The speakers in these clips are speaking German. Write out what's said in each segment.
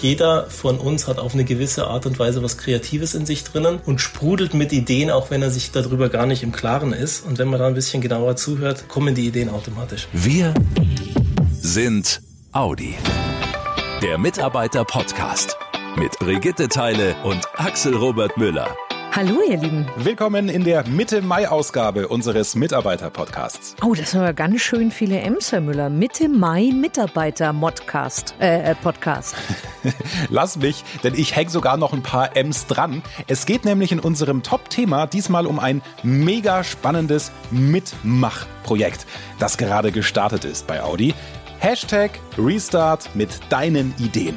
Jeder von uns hat auf eine gewisse Art und Weise was Kreatives in sich drinnen und sprudelt mit Ideen, auch wenn er sich darüber gar nicht im Klaren ist. Und wenn man da ein bisschen genauer zuhört, kommen die Ideen automatisch. Wir sind Audi. Der Mitarbeiter-Podcast mit Brigitte Teile und Axel Robert Müller. Hallo, ihr Lieben. Willkommen in der Mitte-Mai-Ausgabe unseres Mitarbeiter-Podcasts. Oh, das sind aber ganz schön viele M's, Herr Müller. Mitte-Mai-Mitarbeiter-Modcast. Äh, äh, Podcast. Lass mich, denn ich hänge sogar noch ein paar M's dran. Es geht nämlich in unserem Top-Thema diesmal um ein mega spannendes Mitmach-Projekt, das gerade gestartet ist bei Audi. Hashtag Restart mit deinen Ideen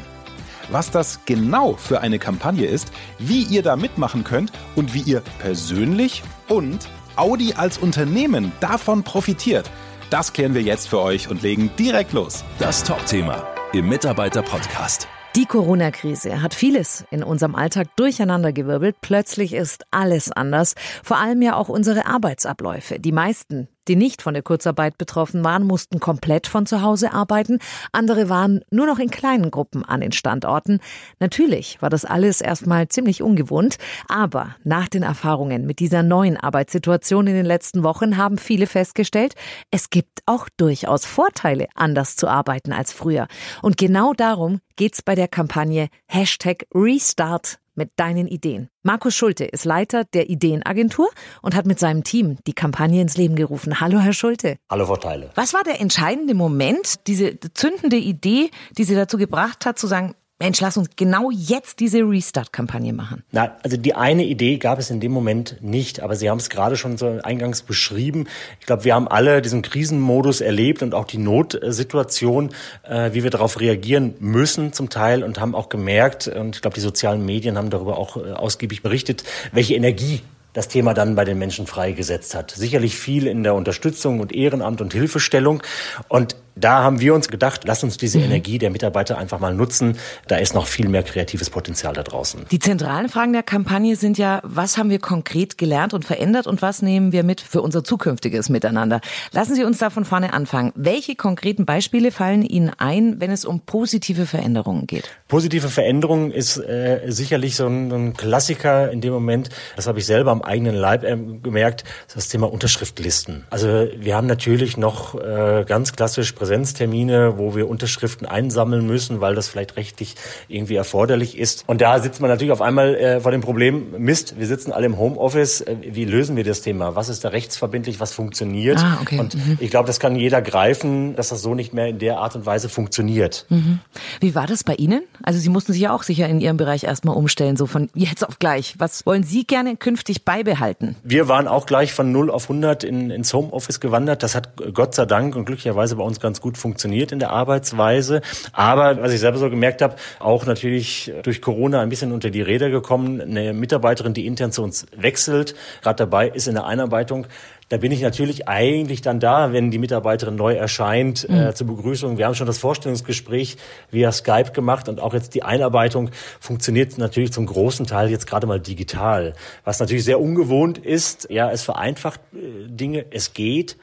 was das genau für eine Kampagne ist, wie ihr da mitmachen könnt und wie ihr persönlich und Audi als Unternehmen davon profitiert. Das klären wir jetzt für euch und legen direkt los. Das Top-Thema im Mitarbeiter-Podcast. Die Corona-Krise hat vieles in unserem Alltag durcheinandergewirbelt. Plötzlich ist alles anders. Vor allem ja auch unsere Arbeitsabläufe. Die meisten die nicht von der Kurzarbeit betroffen waren, mussten komplett von zu Hause arbeiten. Andere waren nur noch in kleinen Gruppen an den Standorten. Natürlich war das alles erstmal ziemlich ungewohnt. Aber nach den Erfahrungen mit dieser neuen Arbeitssituation in den letzten Wochen haben viele festgestellt, es gibt auch durchaus Vorteile, anders zu arbeiten als früher. Und genau darum geht's bei der Kampagne Hashtag Restart mit deinen Ideen. Markus Schulte ist Leiter der Ideenagentur und hat mit seinem Team die Kampagne ins Leben gerufen. Hallo, Herr Schulte. Hallo, Frau Teile. Was war der entscheidende Moment, diese zündende Idee, die Sie dazu gebracht hat, zu sagen, Mensch, lass uns genau jetzt diese Restart-Kampagne machen. Na, also die eine Idee gab es in dem Moment nicht, aber Sie haben es gerade schon so eingangs beschrieben. Ich glaube, wir haben alle diesen Krisenmodus erlebt und auch die Notsituation, äh, wie wir darauf reagieren müssen zum Teil und haben auch gemerkt, und ich glaube, die sozialen Medien haben darüber auch äh, ausgiebig berichtet, welche Energie das Thema dann bei den Menschen freigesetzt hat. Sicherlich viel in der Unterstützung und Ehrenamt und Hilfestellung. Und da haben wir uns gedacht, lass uns diese mhm. Energie der Mitarbeiter einfach mal nutzen. Da ist noch viel mehr kreatives Potenzial da draußen. Die zentralen Fragen der Kampagne sind ja, was haben wir konkret gelernt und verändert und was nehmen wir mit für unser zukünftiges Miteinander? Lassen Sie uns da von vorne anfangen. Welche konkreten Beispiele fallen Ihnen ein, wenn es um positive Veränderungen geht? Positive Veränderungen ist äh, sicherlich so ein, ein, Klassiker in dem Moment. Das habe ich selber am eigenen Leib äh, gemerkt. Das Thema Unterschriftlisten. Also wir haben natürlich noch äh, ganz klassisch Präsenztermine, wo wir Unterschriften einsammeln müssen, weil das vielleicht rechtlich irgendwie erforderlich ist. Und da sitzt man natürlich auf einmal äh, vor dem Problem, Mist, wir sitzen alle im Homeoffice, äh, wie lösen wir das Thema? Was ist da rechtsverbindlich, was funktioniert? Ah, okay. Und mhm. ich glaube, das kann jeder greifen, dass das so nicht mehr in der Art und Weise funktioniert. Mhm. Wie war das bei Ihnen? Also Sie mussten sich ja auch sicher in Ihrem Bereich erstmal umstellen, so von jetzt auf gleich. Was wollen Sie gerne künftig beibehalten? Wir waren auch gleich von 0 auf 100 in, ins Homeoffice gewandert. Das hat Gott sei Dank und glücklicherweise bei uns ganz ganz gut funktioniert in der Arbeitsweise. Aber was ich selber so gemerkt habe, auch natürlich durch Corona ein bisschen unter die Räder gekommen. Eine Mitarbeiterin, die intern zu uns wechselt, gerade dabei ist in der Einarbeitung, da bin ich natürlich eigentlich dann da, wenn die Mitarbeiterin neu erscheint, äh, mhm. äh, zur Begrüßung. Wir haben schon das Vorstellungsgespräch via Skype gemacht und auch jetzt die Einarbeitung funktioniert natürlich zum großen Teil jetzt gerade mal digital. Was natürlich sehr ungewohnt ist. Ja, es vereinfacht äh, Dinge, es geht.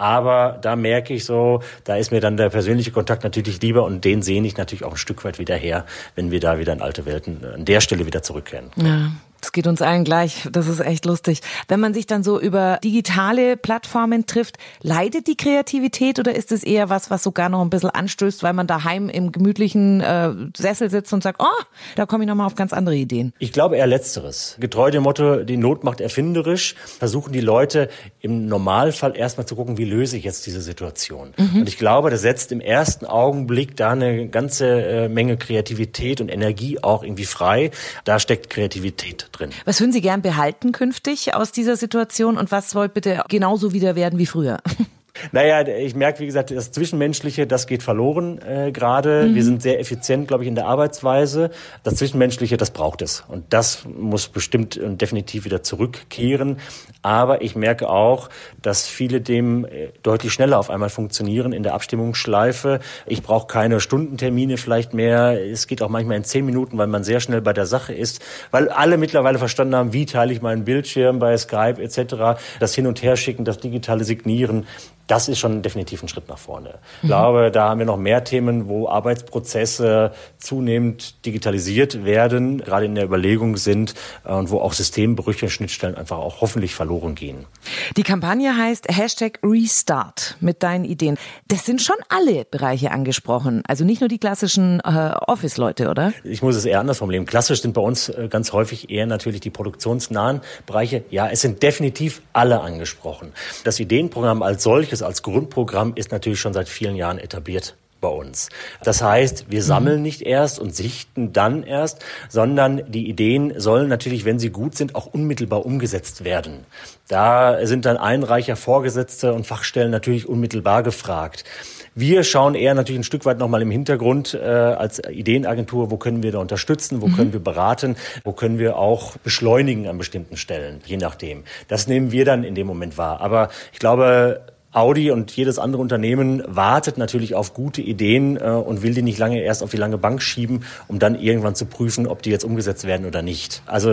Aber da merke ich so, da ist mir dann der persönliche Kontakt natürlich lieber und den sehe ich natürlich auch ein Stück weit wieder her, wenn wir da wieder in alte Welten an der Stelle wieder zurückkehren. Ja, das geht uns allen gleich. Das ist echt lustig. Wenn man sich dann so über digitale Plattformen trifft, leidet die Kreativität oder ist es eher was, was sogar noch ein bisschen anstößt, weil man daheim im gemütlichen äh, Sessel sitzt und sagt, oh, da komme ich nochmal auf ganz andere Ideen? Ich glaube eher Letzteres. Getreu dem Motto, die Not macht erfinderisch, versuchen die Leute im Normalfall erstmal zu gucken, wie löse ich jetzt diese Situation. Mhm. Und ich glaube, das setzt im ersten Augenblick da eine ganze äh, Menge Kreativität und Energie auch irgendwie frei. Da steckt Kreativität drin. Was würden Sie gern behalten künftig aus dieser Situation und was soll bitte genauso wieder werden wie früher? Naja, ich merke, wie gesagt, das Zwischenmenschliche, das geht verloren äh, gerade. Mhm. Wir sind sehr effizient, glaube ich, in der Arbeitsweise. Das Zwischenmenschliche, das braucht es. Und das muss bestimmt und definitiv wieder zurückkehren. Aber ich merke auch, dass viele dem äh, deutlich schneller auf einmal funktionieren in der Abstimmungsschleife. Ich brauche keine Stundentermine vielleicht mehr. Es geht auch manchmal in zehn Minuten, weil man sehr schnell bei der Sache ist. Weil alle mittlerweile verstanden haben, wie teile ich meinen Bildschirm bei Skype etc. Das Hin- und Herschicken, das digitale Signieren das ist schon definitiv ein Schritt nach vorne. Ich glaube, da haben wir noch mehr Themen, wo Arbeitsprozesse zunehmend digitalisiert werden, gerade in der Überlegung sind äh, und wo auch Systembrüche, Schnittstellen einfach auch hoffentlich verloren gehen. Die Kampagne heißt Hashtag Restart mit deinen Ideen. Das sind schon alle Bereiche angesprochen, also nicht nur die klassischen äh, Office-Leute, oder? Ich muss es eher anders formulieren. Klassisch sind bei uns äh, ganz häufig eher natürlich die produktionsnahen Bereiche. Ja, es sind definitiv alle angesprochen. Das Ideenprogramm als solches, als Grundprogramm ist natürlich schon seit vielen Jahren etabliert bei uns. Das heißt, wir sammeln nicht erst und sichten dann erst, sondern die Ideen sollen natürlich, wenn sie gut sind, auch unmittelbar umgesetzt werden. Da sind dann Einreicher, Vorgesetzte und Fachstellen natürlich unmittelbar gefragt. Wir schauen eher natürlich ein Stück weit nochmal im Hintergrund äh, als Ideenagentur, wo können wir da unterstützen, wo mhm. können wir beraten, wo können wir auch beschleunigen an bestimmten Stellen, je nachdem. Das nehmen wir dann in dem Moment wahr. Aber ich glaube, Audi und jedes andere Unternehmen wartet natürlich auf gute Ideen äh, und will die nicht lange erst auf die lange Bank schieben, um dann irgendwann zu prüfen, ob die jetzt umgesetzt werden oder nicht. Also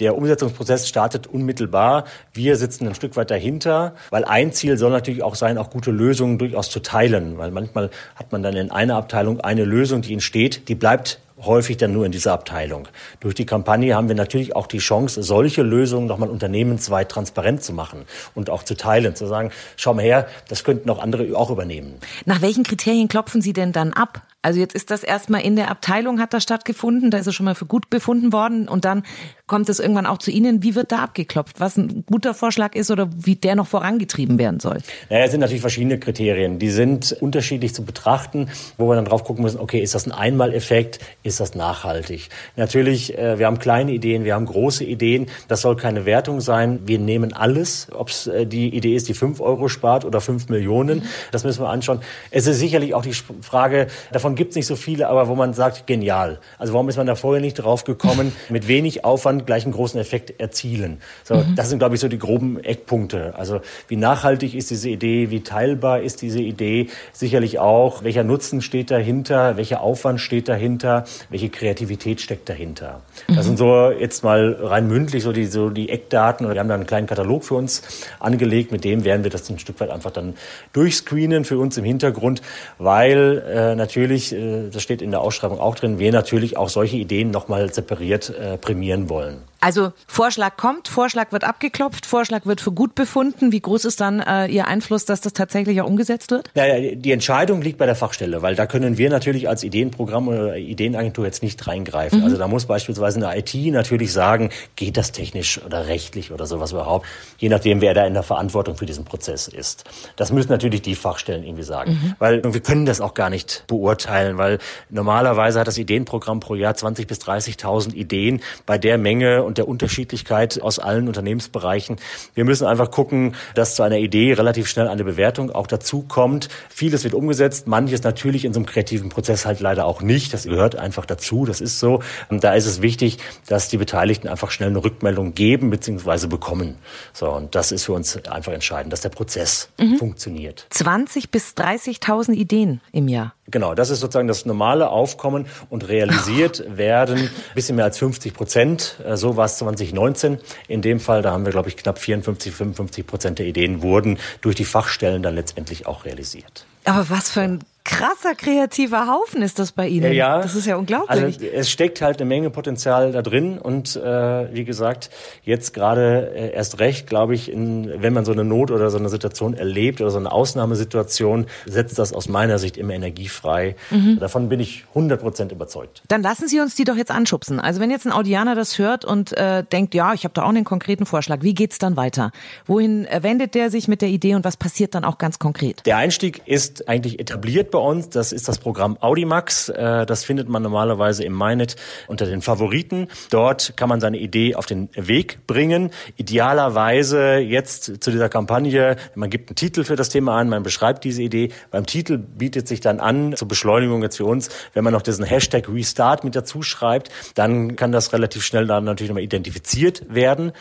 der Umsetzungsprozess startet unmittelbar. Wir sitzen ein Stück weit dahinter, weil ein Ziel soll natürlich auch sein, auch gute Lösungen durchaus zu teilen, weil manchmal hat man dann in einer Abteilung eine Lösung, die entsteht, die bleibt häufig dann nur in dieser Abteilung. Durch die Kampagne haben wir natürlich auch die Chance, solche Lösungen nochmal unternehmensweit transparent zu machen und auch zu teilen, zu sagen, schau mal her, das könnten auch andere auch übernehmen. Nach welchen Kriterien klopfen Sie denn dann ab? Also jetzt ist das erstmal in der Abteilung hat das stattgefunden, da ist es schon mal für gut befunden worden und dann kommt es irgendwann auch zu Ihnen. Wie wird da abgeklopft? Was ein guter Vorschlag ist oder wie der noch vorangetrieben werden soll? Naja, es sind natürlich verschiedene Kriterien. Die sind unterschiedlich zu betrachten, wo wir dann drauf gucken müssen, okay, ist das ein Einmaleffekt? Ist das nachhaltig? Natürlich, äh, wir haben kleine Ideen, wir haben große Ideen. Das soll keine Wertung sein. Wir nehmen alles, ob es äh, die Idee ist, die fünf Euro spart oder fünf Millionen. Das müssen wir anschauen. Es ist sicherlich auch die Frage, davon gibt es nicht so viele, aber wo man sagt, genial. Also warum ist man da vorher nicht drauf gekommen, mit wenig Aufwand dann gleich einen großen Effekt erzielen. So, mhm. Das sind, glaube ich, so die groben Eckpunkte. Also wie nachhaltig ist diese Idee, wie teilbar ist diese Idee, sicherlich auch, welcher Nutzen steht dahinter, welcher Aufwand steht dahinter, welche Kreativität steckt dahinter. Mhm. Das sind so jetzt mal rein mündlich so die, so die Eckdaten. Wir haben da einen kleinen Katalog für uns angelegt, mit dem werden wir das ein Stück weit einfach dann durchscreenen für uns im Hintergrund, weil äh, natürlich, äh, das steht in der Ausschreibung auch drin, wir natürlich auch solche Ideen nochmal separiert äh, prämieren wollen wollen. Also Vorschlag kommt, Vorschlag wird abgeklopft, Vorschlag wird für gut befunden. Wie groß ist dann äh, Ihr Einfluss, dass das tatsächlich auch umgesetzt wird? Ja, die Entscheidung liegt bei der Fachstelle, weil da können wir natürlich als Ideenprogramm oder Ideenagentur jetzt nicht reingreifen. Mhm. Also da muss beispielsweise eine IT natürlich sagen, geht das technisch oder rechtlich oder sowas überhaupt, je nachdem, wer da in der Verantwortung für diesen Prozess ist. Das müssen natürlich die Fachstellen irgendwie sagen, mhm. weil wir können das auch gar nicht beurteilen, weil normalerweise hat das Ideenprogramm pro Jahr 20 bis 30.000 Ideen bei der Menge und der Unterschiedlichkeit aus allen Unternehmensbereichen. Wir müssen einfach gucken, dass zu einer Idee relativ schnell eine Bewertung auch dazu kommt. Vieles wird umgesetzt, manches natürlich in so einem kreativen Prozess halt leider auch nicht. Das gehört einfach dazu, das ist so. Und da ist es wichtig, dass die Beteiligten einfach schnell eine Rückmeldung geben bzw. bekommen. So, und das ist für uns einfach entscheidend, dass der Prozess mhm. funktioniert. 20 bis 30.000 Ideen im Jahr. Genau, das ist sozusagen das normale Aufkommen und realisiert werden ein bisschen mehr als 50 Prozent. So war es 2019. In dem Fall, da haben wir, glaube ich, knapp 54, 55 Prozent der Ideen wurden durch die Fachstellen dann letztendlich auch realisiert. Aber was für ein krasser kreativer Haufen ist das bei Ihnen. Ja, das ist ja unglaublich. Also es steckt halt eine Menge Potenzial da drin und äh, wie gesagt, jetzt gerade äh, erst recht, glaube ich, in, wenn man so eine Not oder so eine Situation erlebt oder so eine Ausnahmesituation, setzt das aus meiner Sicht immer Energie frei. Mhm. Davon bin ich 100 Prozent überzeugt. Dann lassen Sie uns die doch jetzt anschubsen. Also wenn jetzt ein Audianer das hört und äh, denkt, ja, ich habe da auch einen konkreten Vorschlag, wie geht's dann weiter? Wohin wendet der sich mit der Idee und was passiert dann auch ganz konkret? Der Einstieg ist eigentlich etabliert bei uns. Das ist das Programm Audimax. Äh, das findet man normalerweise im MyNet unter den Favoriten. Dort kann man seine Idee auf den Weg bringen. Idealerweise jetzt zu dieser Kampagne, man gibt einen Titel für das Thema an, man beschreibt diese Idee. Beim Titel bietet sich dann an, zur Beschleunigung jetzt für uns, wenn man noch diesen Hashtag Restart mit dazu schreibt, dann kann das relativ schnell dann natürlich nochmal identifiziert werden.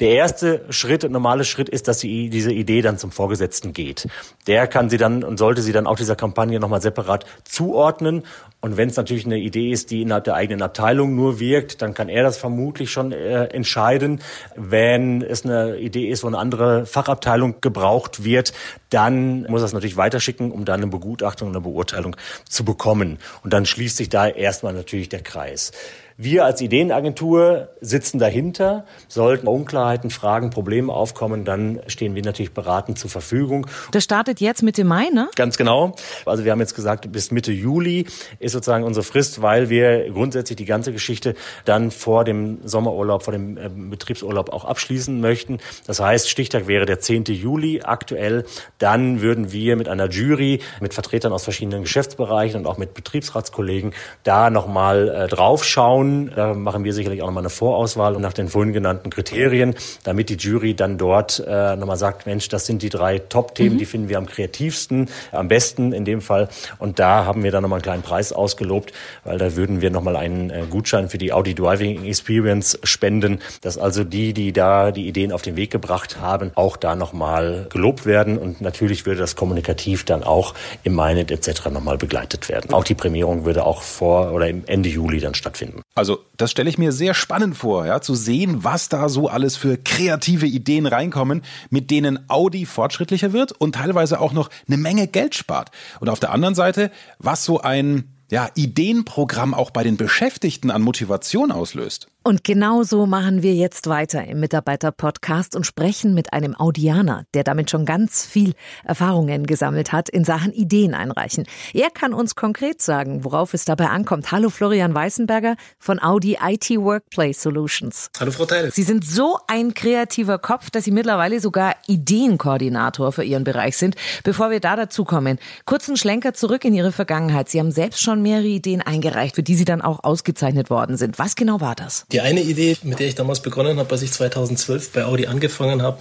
Der erste Schritt, normale Schritt ist, dass sie, diese Idee dann zum Vorgesetzten geht. Der kann sie dann und sollte sie dann auch dieser Kampagne nochmal separat zuordnen Und wenn es natürlich eine Idee ist, die innerhalb der eigenen Abteilung nur wirkt, dann kann er das vermutlich schon äh, entscheiden. Wenn es eine Idee ist, wo eine andere Fachabteilung gebraucht wird, dann muss er es natürlich weiterschicken, um dann eine Begutachtung eine Beurteilung zu bekommen. Und dann schließt sich da erstmal natürlich der Kreis. Wir als Ideenagentur sitzen dahinter. Sollten Unklarheiten, Fragen, Probleme aufkommen, dann stehen wir natürlich beratend zur Verfügung. Das startet jetzt Mitte Mai, ne? Ganz genau. Also wir haben jetzt gesagt, bis Mitte Juli ist sozusagen unsere Frist, weil wir grundsätzlich die ganze Geschichte dann vor dem Sommerurlaub, vor dem äh, Betriebsurlaub auch abschließen möchten. Das heißt, Stichtag wäre der 10. Juli aktuell. Dann würden wir mit einer Jury, mit Vertretern aus verschiedenen Geschäftsbereichen und auch mit Betriebsratskollegen da nochmal äh, draufschauen schauen. Da machen wir sicherlich auch nochmal eine Vorauswahl nach den vorhin genannten Kriterien, damit die Jury dann dort äh, nochmal sagt, Mensch, das sind die drei Top-Themen, mhm. die finden wir am kreativsten, am besten in dem Fall. Und da haben wir dann nochmal einen kleinen Preis ausgelobt, weil da würden wir nochmal einen äh, Gutschein für die Audi Driving Experience spenden, dass also die, die da die Ideen auf den Weg gebracht haben, auch da nochmal gelobt werden. Und natürlich würde das kommunikativ dann auch im MyNet etc. nochmal begleitet werden. Auch die Prämierung würde auch vor oder im Ende Juli dann stattfinden. Also das stelle ich mir sehr spannend vor, ja, zu sehen, was da so alles für kreative Ideen reinkommen, mit denen Audi fortschrittlicher wird und teilweise auch noch eine Menge Geld spart. Und auf der anderen Seite, was so ein ja, Ideenprogramm auch bei den Beschäftigten an Motivation auslöst. Und genau so machen wir jetzt weiter im Mitarbeiter-Podcast und sprechen mit einem Audianer, der damit schon ganz viel Erfahrungen gesammelt hat in Sachen Ideen einreichen. Er kann uns konkret sagen, worauf es dabei ankommt. Hallo Florian Weißenberger von Audi IT Workplace Solutions. Hallo Frau Teil. Sie sind so ein kreativer Kopf, dass Sie mittlerweile sogar Ideenkoordinator für Ihren Bereich sind. Bevor wir da dazu kommen, kurzen Schlenker zurück in Ihre Vergangenheit. Sie haben selbst schon mehrere Ideen eingereicht, für die Sie dann auch ausgezeichnet worden sind. Was genau war das? Die eine Idee, mit der ich damals begonnen habe, als ich 2012 bei Audi angefangen habe,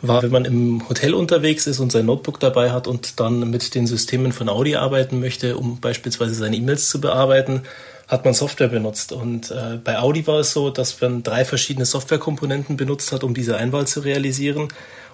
war, wenn man im Hotel unterwegs ist und sein Notebook dabei hat und dann mit den Systemen von Audi arbeiten möchte, um beispielsweise seine E-Mails zu bearbeiten, hat man Software benutzt. Und äh, bei Audi war es so, dass man drei verschiedene Softwarekomponenten benutzt hat, um diese Einwahl zu realisieren.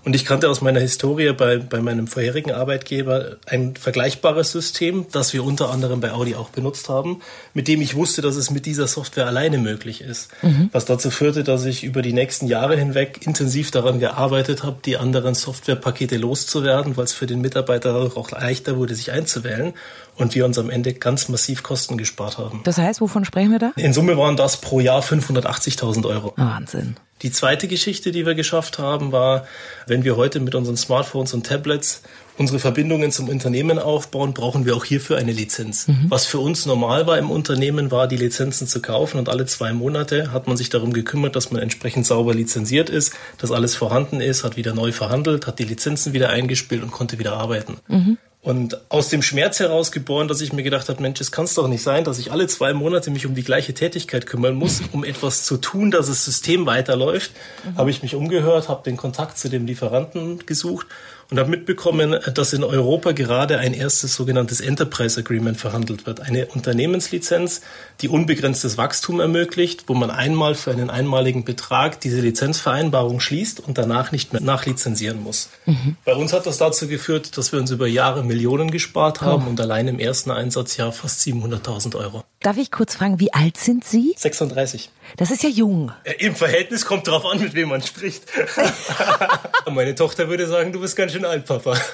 Und ich kannte aus meiner Historie bei, bei meinem vorherigen Arbeitgeber ein vergleichbares System, das wir unter anderem bei Audi auch benutzt haben, mit dem ich wusste, dass es mit dieser Software alleine möglich ist. Mhm. Was dazu führte, dass ich über die nächsten Jahre hinweg intensiv daran gearbeitet habe, die anderen Softwarepakete loszuwerden, weil es für den Mitarbeiter auch leichter wurde, sich einzuwählen und wir uns am Ende ganz massiv Kosten gespart haben. Das heißt, wovon sprechen wir da? In Summe waren das pro Jahr 580.000 Euro. Wahnsinn. Die zweite Geschichte, die wir geschafft haben, war, wenn wir heute mit unseren Smartphones und Tablets unsere Verbindungen zum Unternehmen aufbauen, brauchen wir auch hierfür eine Lizenz. Mhm. Was für uns normal war im Unternehmen, war, die Lizenzen zu kaufen und alle zwei Monate hat man sich darum gekümmert, dass man entsprechend sauber lizenziert ist, dass alles vorhanden ist, hat wieder neu verhandelt, hat die Lizenzen wieder eingespielt und konnte wieder arbeiten. Mhm. Und aus dem Schmerz heraus geboren, dass ich mir gedacht habe, Mensch, es kann es doch nicht sein, dass ich alle zwei Monate mich um die gleiche Tätigkeit kümmern muss, um etwas zu tun, dass das System weiterläuft, mhm. habe ich mich umgehört, habe den Kontakt zu dem Lieferanten gesucht und habe mitbekommen, dass in Europa gerade ein erstes sogenanntes Enterprise Agreement verhandelt wird. Eine Unternehmenslizenz, die unbegrenztes Wachstum ermöglicht, wo man einmal für einen einmaligen Betrag diese Lizenzvereinbarung schließt und danach nicht mehr nachlizenzieren muss. Mhm. Bei uns hat das dazu geführt, dass wir uns über Jahre Millionen gespart haben oh. und allein im ersten Einsatzjahr fast 700.000 Euro. Darf ich kurz fragen, wie alt sind Sie? 36. Das ist ja jung. Im Verhältnis kommt darauf an, mit wem man spricht. Meine Tochter würde sagen, du bist ganz schön alt, Papa.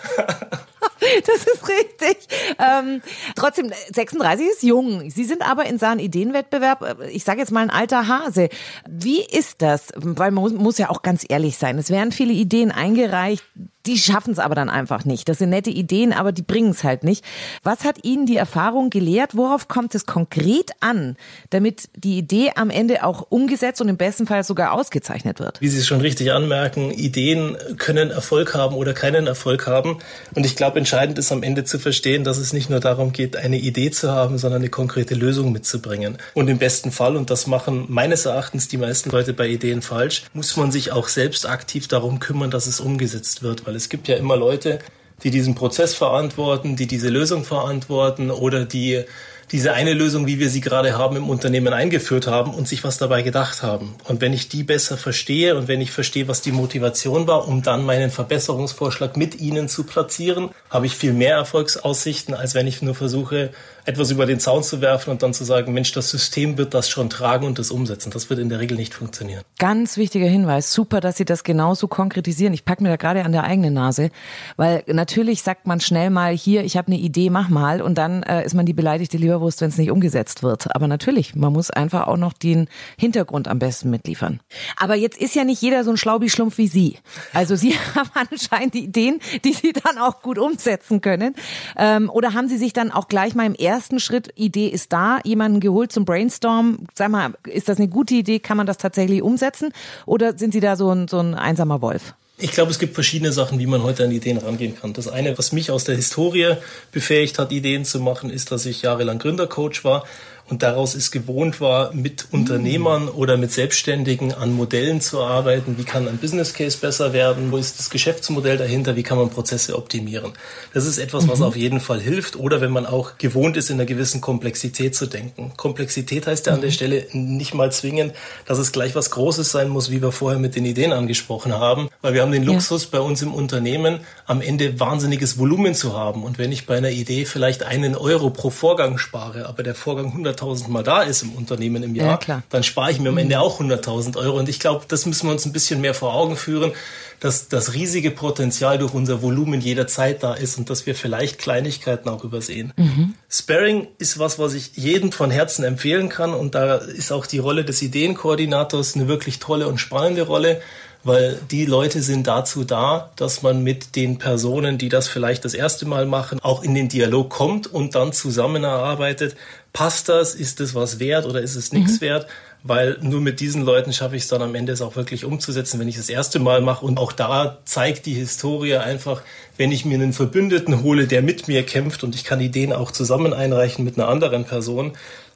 Das ist richtig. Ähm, trotzdem, 36 ist jung. Sie sind aber in Sachen Ideenwettbewerb, äh, ich sage jetzt mal ein alter Hase. Wie ist das? Weil man muss, muss ja auch ganz ehrlich sein. Es werden viele Ideen eingereicht, die schaffen es aber dann einfach nicht. Das sind nette Ideen, aber die bringen es halt nicht. Was hat Ihnen die Erfahrung gelehrt? Worauf kommt es konkret an, damit die Idee am Ende auch umgesetzt und im besten Fall sogar ausgezeichnet wird? Wie Sie es schon richtig anmerken, Ideen können Erfolg haben oder keinen Erfolg haben. Und ich glaube, entscheidend ist am Ende zu verstehen, dass es nicht nur darum geht, eine Idee zu haben, sondern eine konkrete Lösung mitzubringen. Und im besten Fall, und das machen meines Erachtens die meisten Leute bei Ideen falsch, muss man sich auch selbst aktiv darum kümmern, dass es umgesetzt wird weil es gibt ja immer Leute, die diesen Prozess verantworten, die diese Lösung verantworten oder die diese eine Lösung, wie wir sie gerade haben, im Unternehmen eingeführt haben und sich was dabei gedacht haben. Und wenn ich die besser verstehe und wenn ich verstehe, was die Motivation war, um dann meinen Verbesserungsvorschlag mit ihnen zu platzieren, habe ich viel mehr Erfolgsaussichten, als wenn ich nur versuche, etwas über den Zaun zu werfen und dann zu sagen, Mensch, das System wird das schon tragen und das umsetzen. Das wird in der Regel nicht funktionieren. Ganz wichtiger Hinweis. Super, dass Sie das genauso konkretisieren. Ich packe mir da gerade an der eigenen Nase, weil natürlich sagt man schnell mal hier, ich habe eine Idee, mach mal und dann äh, ist man die beleidigte Leberwurst, wenn es nicht umgesetzt wird. Aber natürlich, man muss einfach auch noch den Hintergrund am besten mitliefern. Aber jetzt ist ja nicht jeder so ein Schlaubi-Schlumpf wie Sie. Also Sie haben anscheinend Ideen, die Sie dann auch gut umsetzen können. Ähm, oder haben Sie sich dann auch gleich mal im ersten ersten Schritt, Idee ist da, jemanden geholt zum Brainstorm. Sag mal, ist das eine gute Idee? Kann man das tatsächlich umsetzen? Oder sind Sie da so ein, so ein einsamer Wolf? Ich glaube, es gibt verschiedene Sachen, wie man heute an Ideen rangehen kann. Das eine, was mich aus der Historie befähigt hat, Ideen zu machen, ist, dass ich jahrelang Gründercoach war und daraus es gewohnt war, mit Unternehmern oder mit Selbstständigen an Modellen zu arbeiten. Wie kann ein Business Case besser werden? Wo ist das Geschäftsmodell dahinter? Wie kann man Prozesse optimieren? Das ist etwas, was mhm. auf jeden Fall hilft. Oder wenn man auch gewohnt ist, in einer gewissen Komplexität zu denken. Komplexität heißt ja an der mhm. Stelle nicht mal zwingend, dass es gleich was Großes sein muss, wie wir vorher mit den Ideen angesprochen haben. Weil wir haben den Luxus ja. bei uns im Unternehmen, am Ende wahnsinniges Volumen zu haben. Und wenn ich bei einer Idee vielleicht einen Euro pro Vorgang spare, aber der Vorgang 100 100.000 Mal da ist im Unternehmen im Jahr, ja, dann spare ich mir am Ende auch 100.000 Euro. Und ich glaube, das müssen wir uns ein bisschen mehr vor Augen führen, dass das riesige Potenzial durch unser Volumen jederzeit da ist und dass wir vielleicht Kleinigkeiten auch übersehen. Mhm. Sparring ist was, was ich jedem von Herzen empfehlen kann. Und da ist auch die Rolle des Ideenkoordinators eine wirklich tolle und spannende Rolle weil die Leute sind dazu da, dass man mit den Personen, die das vielleicht das erste Mal machen, auch in den Dialog kommt und dann zusammen erarbeitet, passt das, ist es was wert oder ist es nichts mhm. wert? Weil nur mit diesen Leuten schaffe ich es dann am Ende es auch wirklich umzusetzen, wenn ich das erste Mal mache. Und auch da zeigt die Historie einfach, wenn ich mir einen Verbündeten hole, der mit mir kämpft und ich kann Ideen auch zusammen einreichen mit einer anderen Person,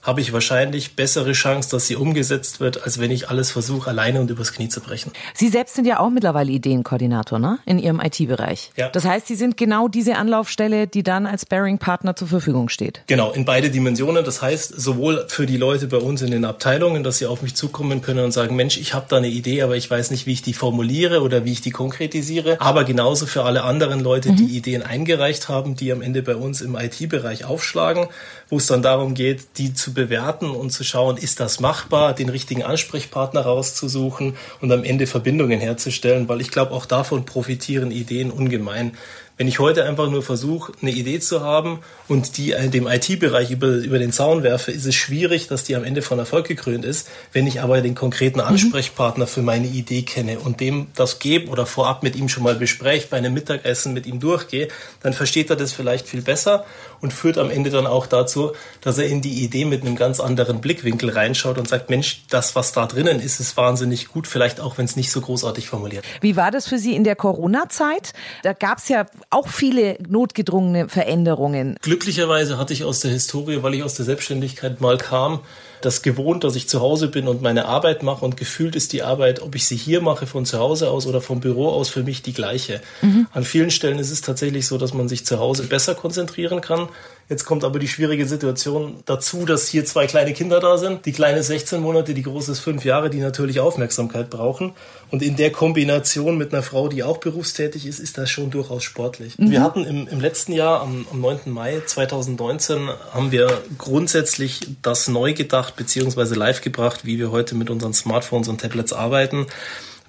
habe ich wahrscheinlich bessere Chance, dass sie umgesetzt wird, als wenn ich alles versuche, alleine und übers Knie zu brechen. Sie selbst sind ja auch mittlerweile Ideenkoordinator, ne? In Ihrem IT-Bereich. Ja. Das heißt, Sie sind genau diese Anlaufstelle, die dann als Bearing-Partner zur Verfügung steht. Genau, in beide Dimensionen. Das heißt, sowohl für die Leute bei uns in den Abteilungen, dass sie auf mich zukommen können und sagen, Mensch, ich habe da eine Idee, aber ich weiß nicht, wie ich die formuliere oder wie ich die konkretisiere. Aber genauso für alle anderen Leute, mhm. die Ideen eingereicht haben, die am Ende bei uns im IT-Bereich aufschlagen, wo es dann darum geht, die zu bewerten und zu schauen, ist das machbar, den richtigen Ansprechpartner rauszusuchen und am Ende Verbindungen herzustellen, weil ich glaube, auch davon profitieren Ideen ungemein. Wenn ich heute einfach nur versuche, eine Idee zu haben und die in dem IT-Bereich über, über den Zaun werfe, ist es schwierig, dass die am Ende von Erfolg gekrönt ist. Wenn ich aber den konkreten mhm. Ansprechpartner für meine Idee kenne und dem das gebe oder vorab mit ihm schon mal bespreche, bei einem Mittagessen mit ihm durchgehe, dann versteht er das vielleicht viel besser und führt am Ende dann auch dazu, dass er in die Idee mit einem ganz anderen Blickwinkel reinschaut und sagt, Mensch, das, was da drinnen ist, ist wahnsinnig gut, vielleicht auch, wenn es nicht so großartig formuliert. Wie war das für Sie in der Corona-Zeit? Da gab es ja auch viele notgedrungene Veränderungen. Glücklicherweise hatte ich aus der Historie, weil ich aus der Selbstständigkeit mal kam, das gewohnt, dass ich zu Hause bin und meine Arbeit mache und gefühlt ist die Arbeit, ob ich sie hier mache von zu Hause aus oder vom Büro aus, für mich die gleiche. Mhm. An vielen Stellen ist es tatsächlich so, dass man sich zu Hause besser konzentrieren kann. Jetzt kommt aber die schwierige Situation dazu, dass hier zwei kleine Kinder da sind. Die kleine ist 16 Monate, die große ist 5 Jahre, die natürlich Aufmerksamkeit brauchen. Und in der Kombination mit einer Frau, die auch berufstätig ist, ist das schon durchaus sportlich. Mhm. Wir hatten im, im letzten Jahr, am, am 9. Mai 2019, haben wir grundsätzlich das neu gedacht bzw. live gebracht, wie wir heute mit unseren Smartphones und Tablets arbeiten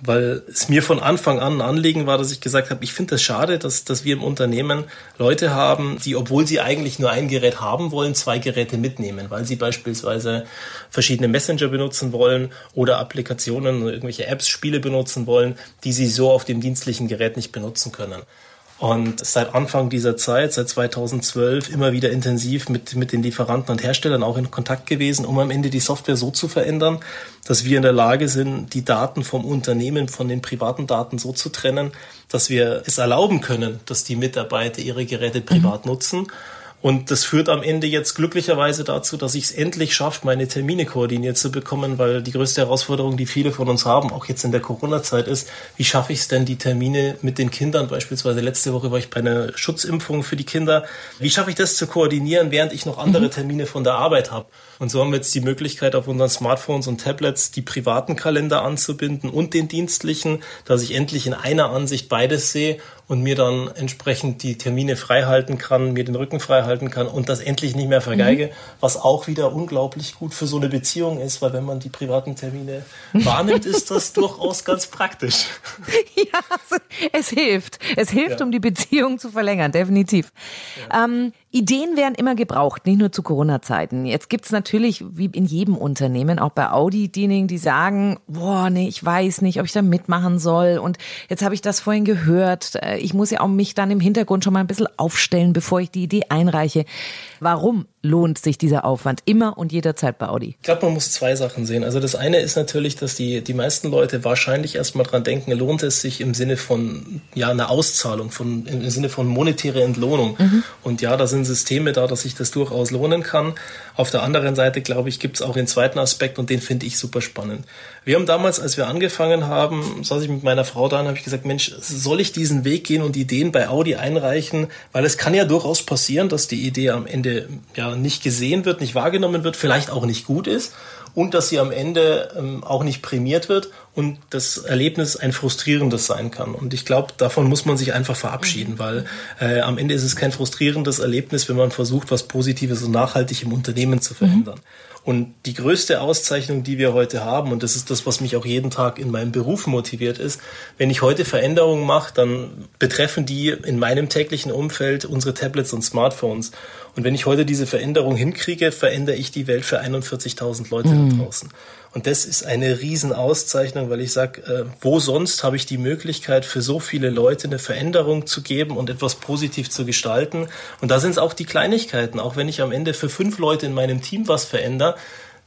weil es mir von Anfang an ein Anliegen war, dass ich gesagt habe, ich finde es das schade, dass, dass wir im Unternehmen Leute haben, die, obwohl sie eigentlich nur ein Gerät haben wollen, zwei Geräte mitnehmen, weil sie beispielsweise verschiedene Messenger benutzen wollen oder Applikationen, irgendwelche Apps, Spiele benutzen wollen, die sie so auf dem dienstlichen Gerät nicht benutzen können. Und seit Anfang dieser Zeit, seit 2012, immer wieder intensiv mit, mit den Lieferanten und Herstellern auch in Kontakt gewesen, um am Ende die Software so zu verändern, dass wir in der Lage sind, die Daten vom Unternehmen von den privaten Daten so zu trennen, dass wir es erlauben können, dass die Mitarbeiter ihre Geräte privat mhm. nutzen und das führt am Ende jetzt glücklicherweise dazu, dass ich es endlich schaffe, meine Termine koordiniert zu bekommen, weil die größte Herausforderung, die viele von uns haben, auch jetzt in der Corona-Zeit ist, wie schaffe ich es denn, die Termine mit den Kindern, beispielsweise letzte Woche war ich bei einer Schutzimpfung für die Kinder, wie schaffe ich das zu koordinieren, während ich noch andere mhm. Termine von der Arbeit habe? Und so haben wir jetzt die Möglichkeit, auf unseren Smartphones und Tablets die privaten Kalender anzubinden und den dienstlichen, dass ich endlich in einer Ansicht beides sehe und mir dann entsprechend die Termine frei halten kann, mir den Rücken frei halten kann und das endlich nicht mehr vergeige, mhm. was auch wieder unglaublich gut für so eine Beziehung ist, weil wenn man die privaten Termine wahrnimmt, ist das durchaus ganz praktisch. Ja, es hilft. Es hilft, ja. um die Beziehung zu verlängern, definitiv. Ja. Ähm, Ideen werden immer gebraucht, nicht nur zu Corona-Zeiten. Jetzt gibt's natürlich, wie in jedem Unternehmen, auch bei Audi, diejenigen, die sagen, boah, nee, ich weiß nicht, ob ich da mitmachen soll. Und jetzt habe ich das vorhin gehört. Äh, ich muss ja auch mich dann im Hintergrund schon mal ein bisschen aufstellen, bevor ich die Idee einreiche. Warum lohnt sich dieser Aufwand immer und jederzeit bei Audi? Ich glaube, man muss zwei Sachen sehen. Also das eine ist natürlich, dass die, die meisten Leute wahrscheinlich erstmal dran denken, lohnt es sich im Sinne von ja einer Auszahlung, von, im Sinne von monetäre Entlohnung. Mhm. Und ja, da sind Systeme da, dass sich das durchaus lohnen kann. Auf der anderen Seite, glaube ich, gibt es auch den zweiten Aspekt und den finde ich super spannend. Wir haben damals, als wir angefangen haben, saß ich mit meiner Frau da und habe gesagt, Mensch, soll ich diesen Weg gehen und Ideen bei Audi einreichen? Weil es kann ja durchaus passieren, dass die Idee am Ende ja nicht gesehen wird, nicht wahrgenommen wird, vielleicht auch nicht gut ist und dass sie am Ende ähm, auch nicht prämiert wird und das Erlebnis ein frustrierendes sein kann. Und ich glaube, davon muss man sich einfach verabschieden, mhm. weil äh, am Ende ist es kein frustrierendes Erlebnis, wenn man versucht, was Positives und nachhaltig im Unternehmen zu verändern. Mhm. Und die größte Auszeichnung, die wir heute haben, und das ist das, was mich auch jeden Tag in meinem Beruf motiviert, ist, wenn ich heute Veränderungen mache, dann betreffen die in meinem täglichen Umfeld unsere Tablets und Smartphones. Und wenn ich heute diese Veränderung hinkriege, verändere ich die Welt für 41.000 Leute mhm. da draußen. Und das ist eine Riesenauszeichnung, weil ich sage, äh, wo sonst habe ich die Möglichkeit, für so viele Leute eine Veränderung zu geben und etwas positiv zu gestalten. Und da sind es auch die Kleinigkeiten. Auch wenn ich am Ende für fünf Leute in meinem Team was verändere,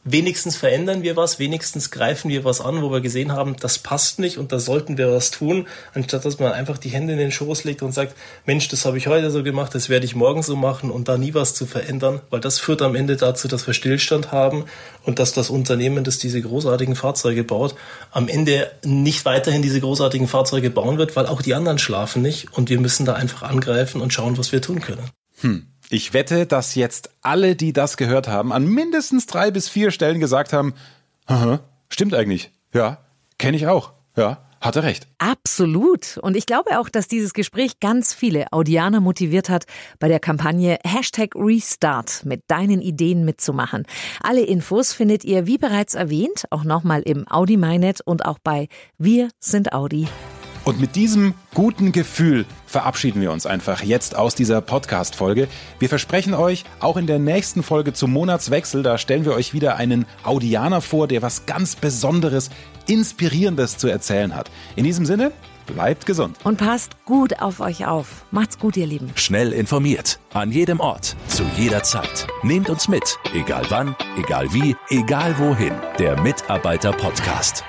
wenigstens verändern wir was, wenigstens greifen wir was an, wo wir gesehen haben, das passt nicht und da sollten wir was tun, anstatt dass man einfach die Hände in den Schoß legt und sagt, Mensch, das habe ich heute so gemacht, das werde ich morgen so machen und da nie was zu verändern, weil das führt am Ende dazu, dass wir Stillstand haben und dass das Unternehmen, das diese großartigen Fahrzeuge baut, am Ende nicht weiterhin diese großartigen Fahrzeuge bauen wird, weil auch die anderen schlafen nicht und wir müssen da einfach angreifen und schauen, was wir tun können. Hm. Ich wette, dass jetzt alle, die das gehört haben, an mindestens drei bis vier Stellen gesagt haben, stimmt eigentlich. Ja, kenne ich auch. Ja, hatte recht. Absolut. Und ich glaube auch, dass dieses Gespräch ganz viele Audianer motiviert hat, bei der Kampagne Hashtag Restart mit deinen Ideen mitzumachen. Alle Infos findet ihr, wie bereits erwähnt, auch nochmal im Audi MyNet und auch bei Wir sind Audi. Und mit diesem guten Gefühl verabschieden wir uns einfach jetzt aus dieser Podcast-Folge. Wir versprechen euch, auch in der nächsten Folge zum Monatswechsel, da stellen wir euch wieder einen Audianer vor, der was ganz Besonderes, Inspirierendes zu erzählen hat. In diesem Sinne, bleibt gesund. Und passt gut auf euch auf. Macht's gut, ihr Lieben. Schnell informiert. An jedem Ort. Zu jeder Zeit. Nehmt uns mit. Egal wann, egal wie, egal wohin. Der Mitarbeiter-Podcast.